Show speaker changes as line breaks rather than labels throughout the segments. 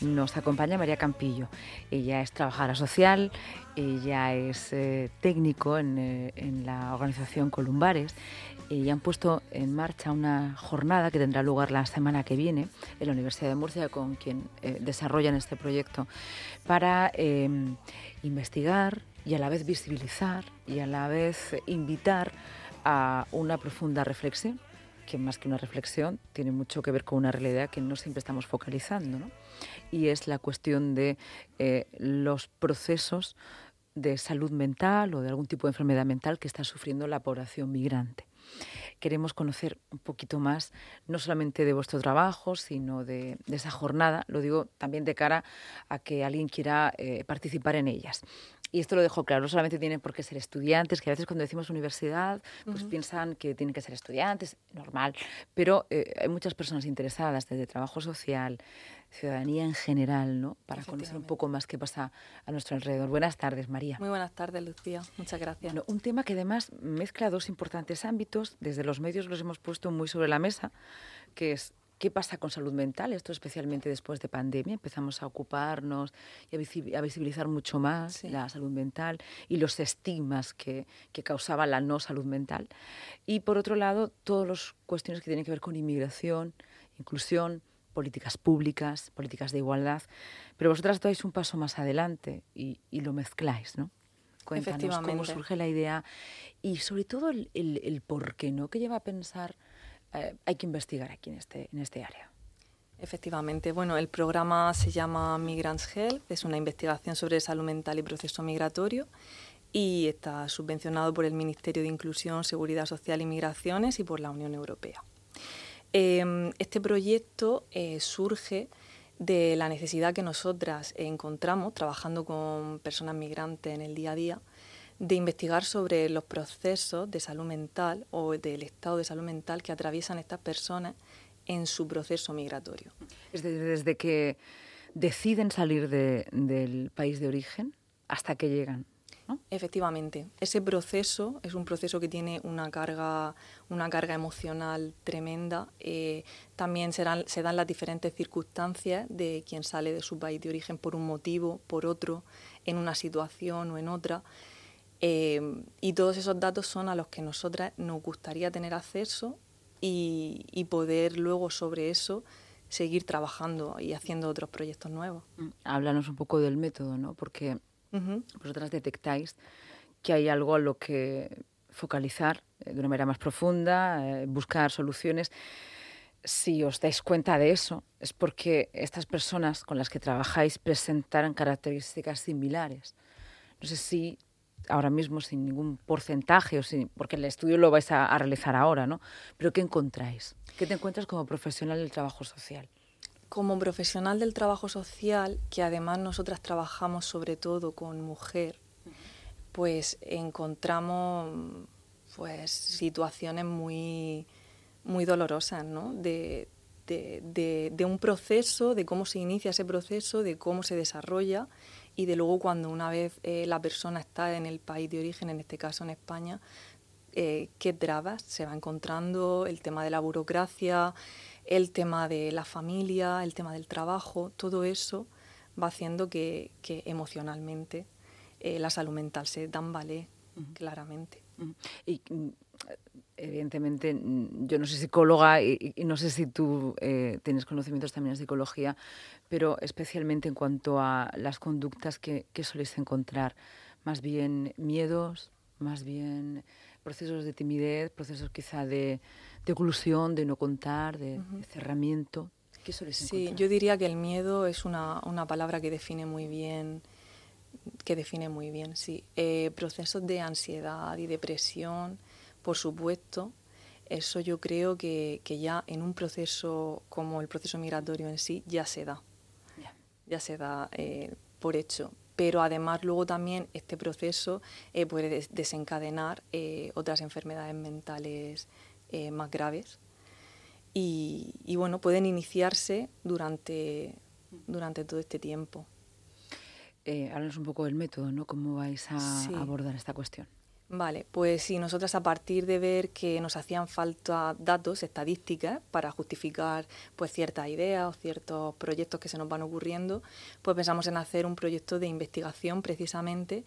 Nos acompaña María Campillo. Ella es trabajadora social, ella es eh, técnico en, eh, en, la organización Columbares y han puesto en marcha una jornada que tendrá lugar la semana que viene en la Universidad de Murcia con quien eh, desarrollan este proyecto para investigar y a la vez visibilizar y a la vez invitar a una profunda reflexión que más que una reflexión tiene mucho que ver con una realidad que no siempre estamos focalizando, ¿no? y es la cuestión de eh, los procesos de salud mental o de algún tipo de enfermedad mental que está sufriendo la población migrante. Queremos conocer un poquito más, no solamente de vuestro trabajo, sino de, de esa jornada, lo digo también de cara a que alguien quiera eh, participar en ellas. Y esto lo dejo claro, no solamente tienen por qué ser estudiantes, que a veces cuando decimos universidad, pues uh -huh. piensan que tienen que ser estudiantes, normal, pero eh, hay muchas personas interesadas desde trabajo social, ciudadanía en general, ¿no? Para conocer un poco más qué pasa a nuestro alrededor. Buenas tardes, María.
Muy buenas tardes, Lucía. Muchas gracias.
Bueno, un tema que además mezcla dos importantes ámbitos, desde los medios los hemos puesto muy sobre la mesa, que es ¿Qué pasa con salud mental? Esto especialmente después de pandemia. Empezamos a ocuparnos y a visibilizar mucho más sí. la salud mental y los estigmas que, que, causaba la no salud mental. Y por otro lado, todas las cuestiones que tienen que ver con inmigración, inclusión, políticas públicas, políticas de igualdad. Pero vosotras dais un paso más adelante y, y lo mezcláis, ¿no? Cuéntanos cómo surge la idea y sobre todo el, el, el por qué, ¿no? ¿Qué lleva a pensar eh, hay que investigar aquí en este, en este área.
Efectivamente, bueno, el programa se llama Migrants Health, es una investigación sobre salud mental y proceso migratorio y está subvencionado por el Ministerio de Inclusión, Seguridad Social y Migraciones y por la Unión Europea. Eh, este proyecto eh, surge de la necesidad que nosotras encontramos trabajando con personas migrantes en el día a día de investigar sobre los procesos de salud mental o del estado de salud mental que atraviesan estas personas en su proceso migratorio.
Es desde, desde que deciden salir de, del país de origen hasta que llegan. ¿no?
Efectivamente, ese proceso es un proceso que tiene una carga, una carga emocional tremenda. Eh, también serán, se dan las diferentes circunstancias de quien sale de su país de origen por un motivo, por otro, en una situación o en otra. Eh, y todos esos datos son a los que nosotras nos gustaría tener acceso y, y, poder luego sobre eso seguir trabajando y haciendo otros proyectos nuevos.
Háblanos un poco del método, ¿no? Porque uh -huh. vosotras detectáis que hay algo a lo que focalizar de una manera más profunda, eh, buscar soluciones. Si os dais cuenta de eso, es porque estas personas con las que trabajáis presentan características similares. No sé si ahora mismo sin ningún porcentaje, o sin, porque el estudio lo vais a, realizar ahora, ¿no? Pero ¿qué encontráis? ¿Qué te encuentras como profesional del trabajo social?
Como profesional del trabajo social, que además nosotras trabajamos sobre todo con mujer, pues encontramos pues situaciones muy, muy dolorosas, ¿no? De, de, de, de un proceso, de cómo se inicia ese proceso, de cómo se desarrolla y de luego cuando una vez eh, la persona está en el país de origen, en este caso en España, eh, qué trabas se va encontrando, el tema de la burocracia, el tema de la familia, el tema del trabajo, todo eso va haciendo que, que emocionalmente eh, la salud mental se tambale uh -huh. claramente.
Uh -huh. Y evidentemente, yo no soy psicóloga y, y no sé si tú eh, tienes conocimientos también en psicología, pero especialmente en cuanto a las conductas que, que soléis encontrar, más bien miedos, más bien procesos de timidez, procesos quizá de, de oclusión, de no contar, de, uh -huh. de cerramiento. ¿Qué soléis
sí,
encontrar?
yo diría que el miedo es una, una palabra que define muy bien que define muy bien, sí. Eh, procesos de ansiedad y depresión, por supuesto, eso yo creo que, que, ya en un proceso como el proceso migratorio en sí ya se da, yeah. ya se da eh, por hecho. Pero además luego también este proceso eh, puede des desencadenar eh, otras enfermedades mentales más graves y, y, bueno, pueden iniciarse durante, durante todo este tiempo.
Háblanos un poco del método, ¿no? ¿Cómo vais a sí. abordar esta cuestión?
Vale, pues sí, nosotras a partir de ver que nos hacían falta datos, estadísticas, para justificar pues ciertas ideas o ciertos proyectos que se nos van ocurriendo, pues pensamos en hacer un proyecto de investigación precisamente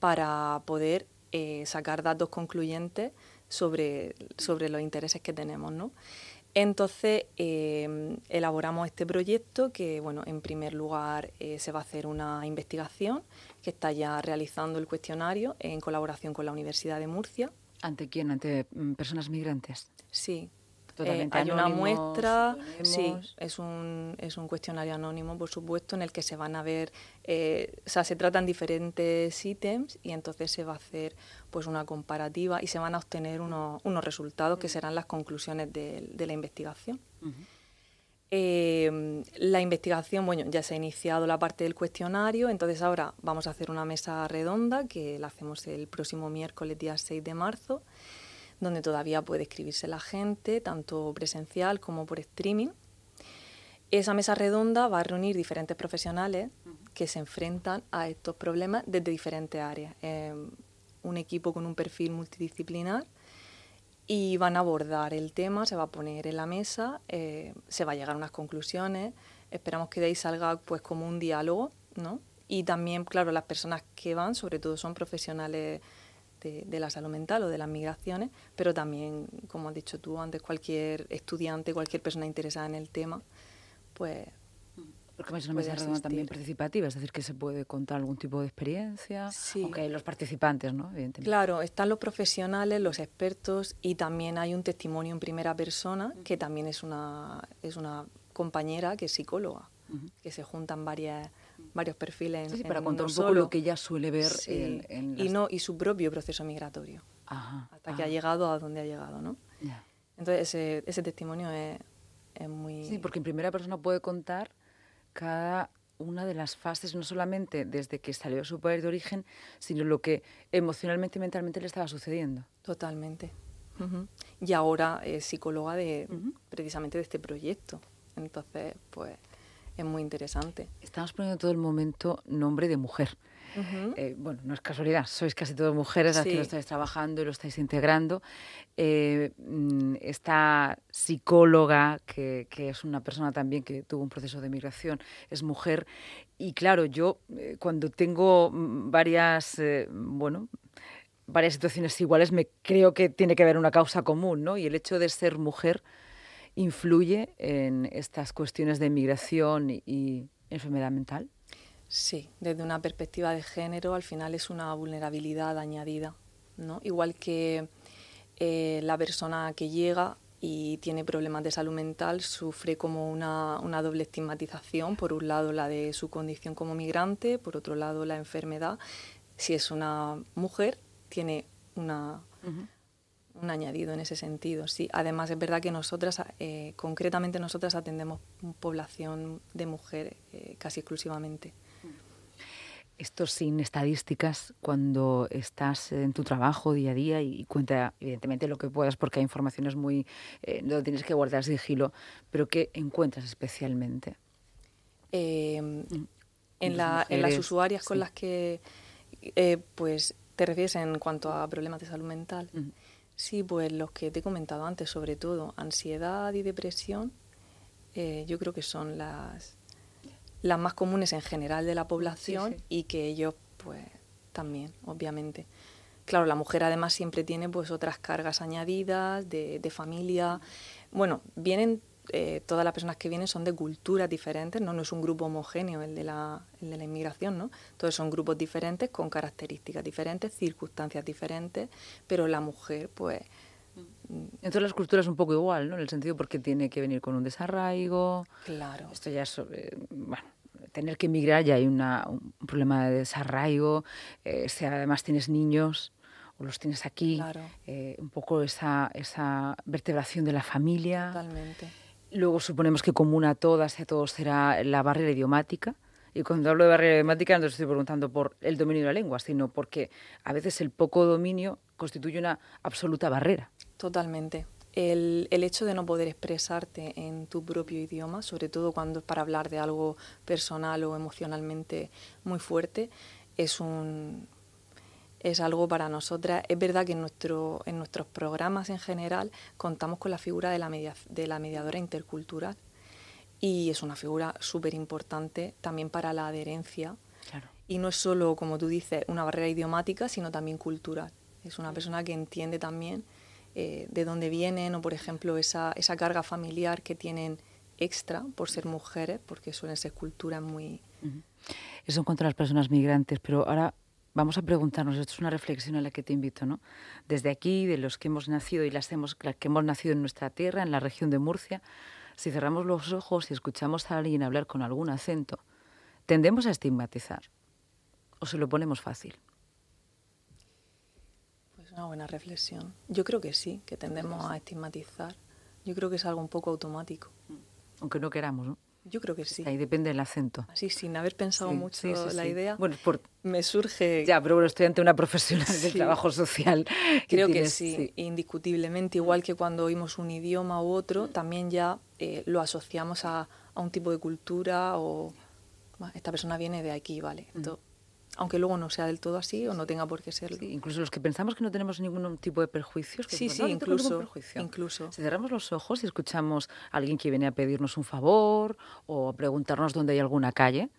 para poder eh, sacar datos concluyentes sobre, sobre los intereses que tenemos, ¿no? Entonces em, elaboramos este proyecto que, bueno, en primer lugar eh, se va a hacer una investigación que está ya realizando el cuestionario en colaboración con la Universidad de Murcia.
¿Ante quién? ¿Ante mm, personas migrantes?
Sí, eh, hay una muestra, sí, es un, es un cuestionario anónimo, por supuesto, en el que se van a ver, eh, o sea, se tratan diferentes ítems y entonces se va a hacer pues una comparativa y se van a obtener unos, unos resultados que serán las conclusiones de, de la investigación. Eh, la investigación, bueno, ya se ha iniciado la parte del cuestionario, entonces ahora vamos a hacer una mesa redonda que la hacemos el próximo miércoles, día 6 de marzo donde todavía puede escribirse la gente, tanto presencial como por streaming. Esa mesa redonda va a reunir diferentes profesionales que se enfrentan a estos problemas desde diferentes áreas. Em, un equipo con un perfil multidisciplinar y van a abordar el tema, se va a poner en la mesa, eh, se va a llegar a unas conclusiones. Esperamos que de ahí salga pues como un diálogo, ¿no? Y también, claro, las personas que van, sobre todo son profesionales de, la salud mental o de las migraciones, pero también, como has dicho tú antes, cualquier estudiante, cualquier persona interesada en el tema, pues...
Porque es una mesa redonda también participativa, es decir, que se puede contar algún tipo de experiencia, sí. aunque hay los participantes, ¿no?
Evidentemente. Claro, están los profesionales, los expertos y también hay un testimonio en primera persona, que también es una, es una compañera que es psicóloga, que se juntan varias varios perfiles
sí, para contar un poco lo que ella suele ver en,
y no y su propio proceso migratorio. Hasta que ha llegado a donde ha llegado no entonces ese, ese testimonio es, es, muy
sí porque en primera persona puede contar cada una de las fases no solamente desde que salió de su país de origen sino lo que emocionalmente y mentalmente le estaba sucediendo.
Totalmente. Y ahora es psicóloga de precisamente de este proyecto. Entonces pues es muy interesante.
Estamos poniendo todo el momento nombre de mujer. Eh, bueno, no es casualidad, sois casi todas mujeres las que lo estáis trabajando y lo estáis integrando. Eh, mm, esta psicóloga, que, es una persona también que tuvo un proceso de migración, es mujer. Y claro, yo eh, cuando tengo mm, varias, bueno, varias situaciones iguales, me creo que tiene que haber una causa común, ¿no? Y el hecho de ser mujer influye en estas cuestiones de migración y enfermedad mental?
Sí, desde una perspectiva de género al final es una vulnerabilidad añadida, ¿no? Igual que eh, la persona que llega y tiene problemas de salud mental sufre como una, doble estigmatización, por un lado la de su condición como migrante, por otro lado la enfermedad. Si es una mujer, tiene una, un añadido en ese sentido. Sí, además es verdad que nosotras, eh, concretamente nosotras atendemos población de mujeres eh, casi exclusivamente.
Esto sin estadísticas, cuando estás en tu trabajo día a día y, cuenta evidentemente lo que puedas porque hay informaciones muy, eh, no tienes que guardar sigilo, pero ¿qué encuentras especialmente?
Em, mm. en, la, en, las usuarias con las que pues te refieres en cuanto a problemas de salud mental. Sí, pues los que te he comentado antes, sobre todo ansiedad y depresión, eh, yo creo que son las, las más comunes en general de la población y que ellos, pues también, obviamente. Claro, la mujer además siempre tiene pues otras cargas añadidas de, de familia. Bueno, vienen eh, todas las personas que vienen son de culturas diferentes, ¿no? no es un grupo homogéneo el de, la, el de la inmigración, ¿no? Todos son grupos diferentes con características diferentes, circunstancias diferentes, pero la mujer, pues...
Mm, en todas las culturas es un poco igual, ¿no? En el sentido porque tiene que venir con un desarraigo.
Claro.
Esto ya es, bueno, tener que emigrar ya hay una, un problema de desarraigo, eh, si además tienes niños o los tienes aquí, eh, un poco esa, esa vertebración de la familia.
Totalmente.
Luego suponemos que común a todas y a todos será la barrera idiomática. Y cuando hablo de barrera idiomática no estoy preguntando por el dominio de la lengua, sino porque a veces el poco dominio constituye una absoluta barrera.
Totalmente. El, el, hecho de no poder expresarte en tu propio idioma, sobre todo cuando es para hablar de algo personal o emocionalmente muy fuerte, es un, es algo para nosotras. Es verdad que en, nuestro, en nuestros programas en general contamos con la figura de la, de la mediadora intercultural y es una figura súper importante también para la adherencia. Y no es solo, como tú dices, una barrera idiomática, sino también cultural. Es una persona que entiende también eh, de dónde vienen o, por ejemplo, esa, esa carga familiar que tienen extra por ser mujeres, porque suelen ser culturas muy...
Eso en cuanto a las personas migrantes, pero ahora vamos a preguntarnos, esto es una reflexión a la que te invito, ¿no? Desde aquí, de los que hemos nacido y las, hemos, que hemos nacido en nuestra tierra, en la región de Murcia, si cerramos los ojos y escuchamos a alguien hablar con algún acento, tendemos a estigmatizar o se lo ponemos fácil.
Pues una buena reflexión. Yo creo que sí, que tendemos a estigmatizar. Yo creo que es algo un poco automático.
Aunque no queramos, ¿no?
Yo creo que sí.
Ahí depende del acento.
Sí, sin haber pensado mucho la idea.
Bueno, por...
me surge.
Ya, pero bueno, estoy ante una profesional del trabajo social.
Creo que sí, indiscutiblemente. Igual que cuando oímos un idioma u otro, también ya eh, lo asociamos a, a, un tipo de cultura o esta persona viene de aquí, ¿vale? Entonces, aunque luego no sea del todo así o no tenga por qué serlo.
incluso los que pensamos que no tenemos ningún tipo de perjuicios.
sí, sí, incluso, incluso.
Si cerramos los ojos y escuchamos a alguien que viene a pedirnos un favor o a preguntarnos dónde hay alguna calle,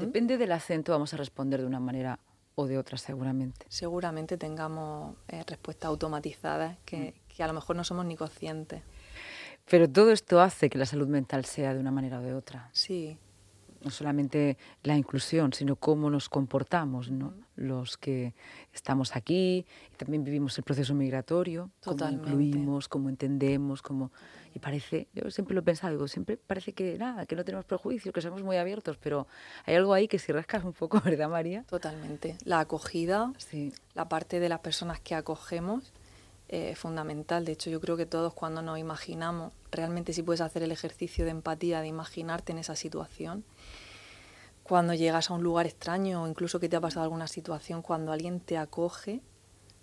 depende del acento vamos a responder de una manera o de otra seguramente.
Seguramente tengamos eh, respuestas automatizadas que, mm. que a lo mejor no somos ni conscientes.
Pero todo esto hace que la salud mental sea de una manera o de otra.
Sí,
no solamente la inclusión, sino cómo nos comportamos, ¿no? Los que estamos aquí y también vivimos el proceso migratorio,
Totalmente.
cómo incluimos, cómo entendemos, cómo y parece, yo siempre lo he pensado, digo, siempre parece que nada, que no tenemos prejuicios, que somos muy abiertos, pero hay algo ahí que si rascas un poco, ¿verdad, María?
Totalmente. La acogida,
sí.
la parte de las personas que acogemos eh, fundamental. De hecho, yo creo que todos cuando nos imaginamos, realmente si puedes hacer el ejercicio de empatía, de imaginarte en esa situación, cuando llegas a un lugar extraño o incluso que te ha pasado alguna situación, cuando alguien te acoge,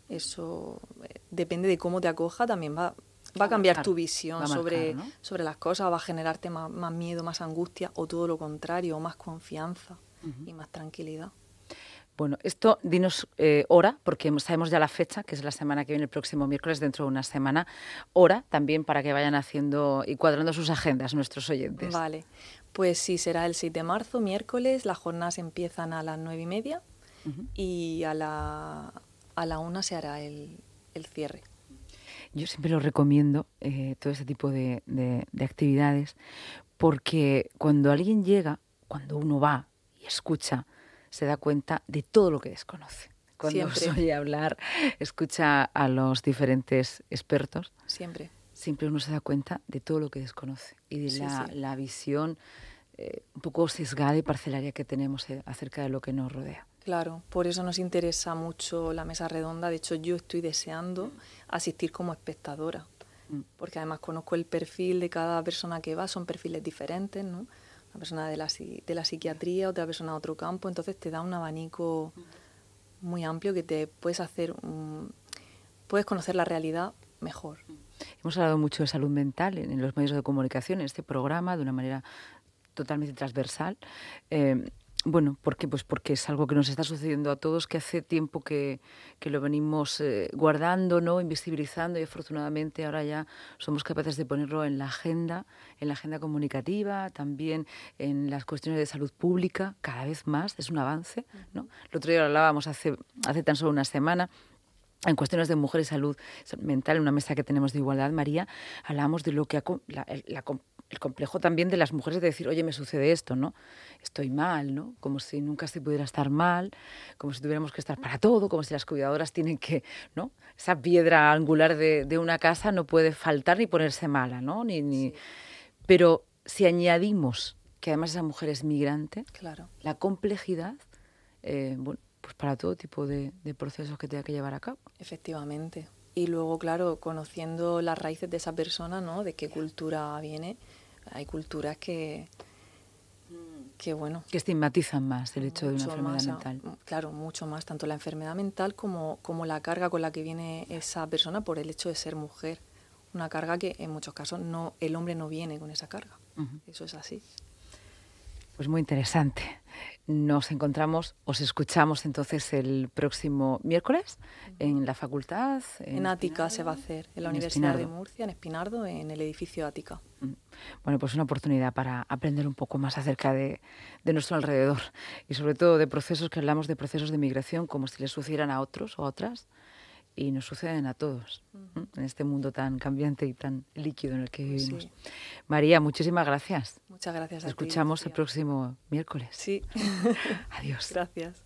eso eh, depende de cómo te acoja, también va, va a cambiar tu visión sobre, sobre las cosas, va a generarte más, miedo, más angustia o todo lo contrario, más confianza y más tranquilidad.
Bueno, esto dinos eh, hora, porque sabemos ya la fecha, que es la semana que viene, el próximo miércoles, dentro de una semana. Hora también para que vayan haciendo y cuadrando sus agendas nuestros oyentes.
Vale, pues sí, será el 6 de marzo, miércoles. Las jornadas empiezan a las nueve y media y a la, a la una se hará el, el cierre.
Yo siempre lo recomiendo, eh, todo ese tipo de, de, de actividades, porque cuando alguien llega, cuando uno va y escucha, se da cuenta de todo lo que desconoce. Cuando se oye hablar, escucha a los diferentes expertos.
Siempre.
Siempre uno se da cuenta de todo lo que desconoce y de la, visión eh, un poco sesgada y parcelaria que tenemos eh, acerca de lo que nos rodea.
Claro, por eso nos interesa mucho la mesa redonda. De hecho, yo estoy deseando asistir como espectadora, mm. porque además conozco el perfil de cada persona que va, son perfiles diferentes, ¿no? Una persona de la, de la psiquiatría, otra persona de otro campo, entonces te da un abanico muy amplio que te puedes hacer, puedes conocer la realidad mejor.
Hemos hablado mucho de salud mental en, los medios de comunicación, en este programa, de una manera totalmente transversal. Eh, bueno, ¿por qué? Pues porque es algo que nos está sucediendo a todos, que hace tiempo que, que lo venimos eh, guardando, ¿no? invisibilizando y afortunadamente ahora ya somos capaces de ponerlo en la agenda, en la agenda comunicativa, también en las cuestiones de salud pública, cada vez más, es un avance. ¿no? El otro día hablábamos hace, hace tan solo una semana en cuestiones de mujer y salud mental, en una mesa que tenemos de igualdad, María, hablábamos de lo que ha, la, la, el complejo también de las mujeres de decir, oye, me sucede esto, ¿no? Estoy mal, ¿no? Como si nunca se pudiera estar mal, como si tuviéramos que estar para todo, como si las cuidadoras tienen que, ¿no? Esa piedra angular de, de una casa no puede faltar ni ponerse mala, ¿no? Ni, ni... Pero si añadimos que además esa mujer es migrante,
claro.
la complejidad, eh, bueno, pues para todo tipo de, de procesos que tenga que llevar a cabo.
Efectivamente. Y luego, claro, conociendo las raíces de esa persona, ¿no? De qué cultura viene, hay culturas que, que bueno...
Que estigmatizan más el hecho de una enfermedad mental.
Claro, mucho más, tanto la enfermedad mental como, como la carga con la que viene esa persona por el hecho de ser mujer. Una carga que en muchos casos no, el hombre no viene con esa carga. Eso es así.
Pues muy interesante. Nos encontramos, os escuchamos entonces el próximo miércoles en la facultad.
En, Ática se va a hacer, en la Universidad de Murcia, en Espinardo, en el edificio Ática. Mm.
Bueno, pues una oportunidad para aprender un poco más acerca de, de, nuestro alrededor y sobre todo de procesos que hablamos de procesos de migración como si les sucedieran a otros o a otras y nos suceden a todos en este mundo tan cambiante y tan líquido en el que pues vivimos. María, muchísimas gracias.
Muchas gracias.
Escuchamos el próximo miércoles.
Sí.
Adiós.
Gracias.